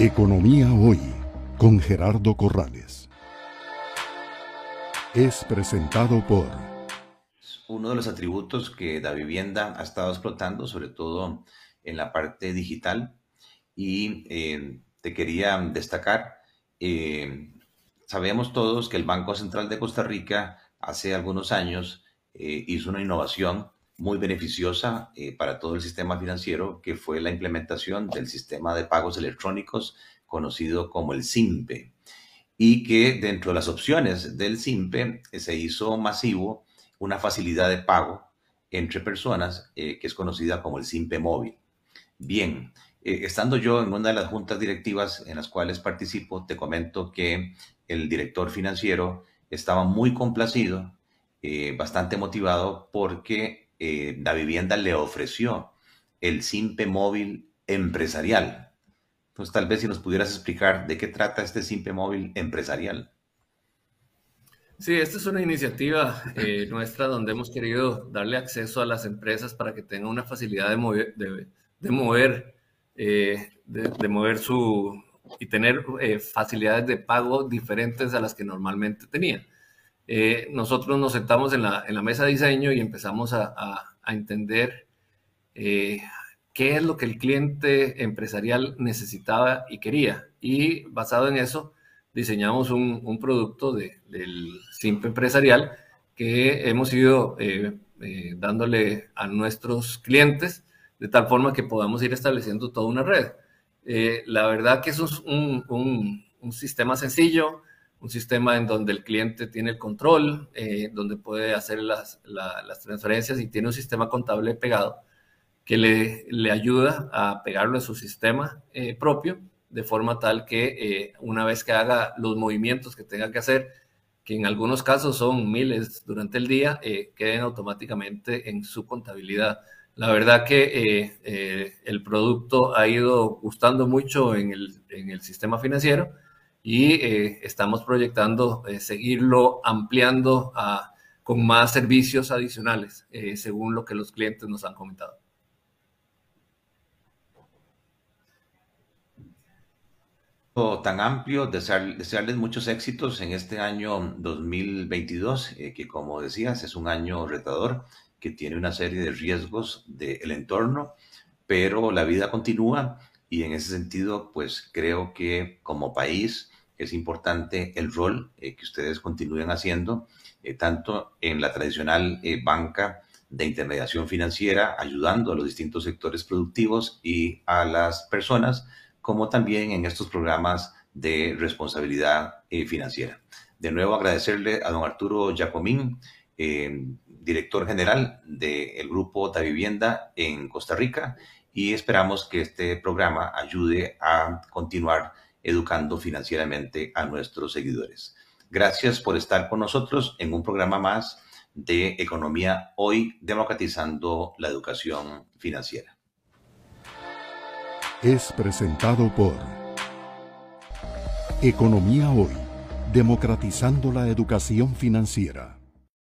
Economía Hoy con Gerardo Corrales. Es presentado por... Uno de los atributos que la vivienda ha estado explotando, sobre todo en la parte digital, y eh, te quería destacar, eh, sabemos todos que el Banco Central de Costa Rica hace algunos años eh, hizo una innovación muy beneficiosa eh, para todo el sistema financiero, que fue la implementación del sistema de pagos electrónicos conocido como el SIMPE, y que dentro de las opciones del SIMPE eh, se hizo masivo una facilidad de pago entre personas eh, que es conocida como el SIMPE móvil. Bien, estando yo en una de las juntas directivas en las cuales participo, te comento que el director financiero estaba muy complacido, bastante motivado porque eh, la vivienda le ofreció el SIMPE móvil empresarial. Pues tal vez si nos pudieras explicar de qué trata este SIMPE móvil empresarial. Sí, esta es una iniciativa eh, nuestra donde hemos querido darle acceso a las empresas para que tengan una facilidad de mover, de, mover, eh, de, mover su y tener facilidades de pago diferentes a las que normalmente tenían. Eh, nosotros nos sentamos en la, mesa de diseño y empezamos a, entender eh, qué es lo que el cliente empresarial necesitaba y quería. Y basado en eso, diseñamos un, producto del simple empresarial que hemos ido eh, dándole a nuestros clientes de tal forma que podamos ir estableciendo toda una red. la verdad que eso es un sistema sencillo, un sistema en donde el cliente tiene el control, eh, donde puede hacer las, transferencias y tiene un sistema contable pegado que le, le ayuda a pegarlo en su sistema eh, propio, de forma tal que eh, una vez que haga los movimientos que tenga que hacer, que en algunos casos son miles durante el día, queden automáticamente en su contabilidad. La verdad que el producto ha ido gustando mucho en el, en el sistema financiero y eh, estamos proyectando eh, seguirlo ampliando con más servicios adicionales, eh, según lo que los clientes nos han comentado. tan amplio, desearles muchos éxitos en este año 2022, que como decías es un año retador, que tiene una serie de riesgos del entorno, pero la vida continúa y en ese sentido, pues creo que como país es importante el rol eh, que ustedes continúen haciendo, eh, tanto en la tradicional eh, banca de intermediación financiera, ayudando a los distintos sectores productivos y a las personas, como también en estos programas de responsabilidad financiera. De nuevo, agradecerle a don Arturo Giacomín, director general del Grupo Da Vivienda en Costa Rica, y esperamos que este programa ayude a continuar educando financieramente a nuestros seguidores. Gracias por estar con nosotros en un programa más de Economía Hoy, democratizando la educación financiera. Es presentado por Economía Hoy, democratizando la educación financiera.